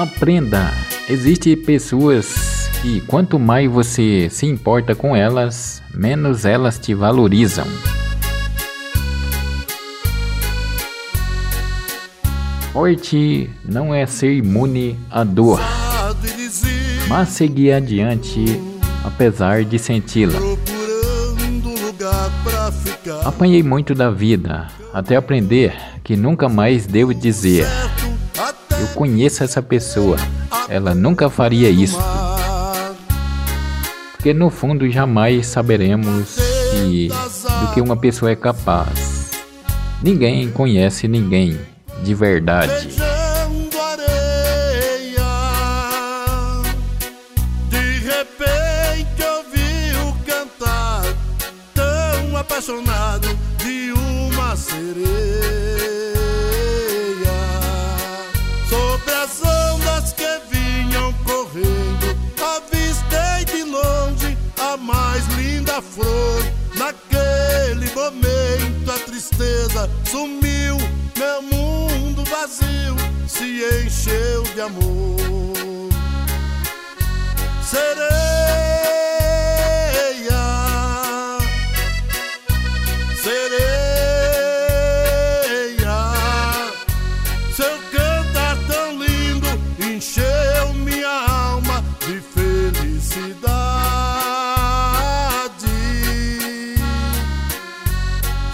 Aprenda. Existem pessoas que quanto mais você se importa com elas, menos elas te valorizam. Forte não é ser imune à dor, mas seguir adiante apesar de senti-la. Apanhei muito da vida até aprender que nunca mais devo dizer: conheço essa pessoa, ela nunca faria isso. Porque no fundo jamais saberemos que, do que uma pessoa é capaz. Ninguém conhece ninguém de verdade. As ondas que vinham correndo, avistei de longe a mais linda flor. Naquele momento a tristeza sumiu, meu mundo vazio se encheu de amor. Sereia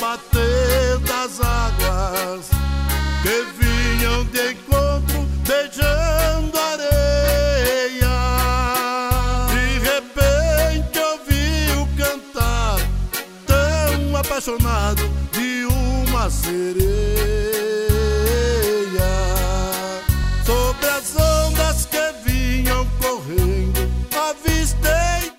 bater das águas que vinham de encontro beijando areia. De repente ouvi-o cantar, tão apaixonado de uma sereia.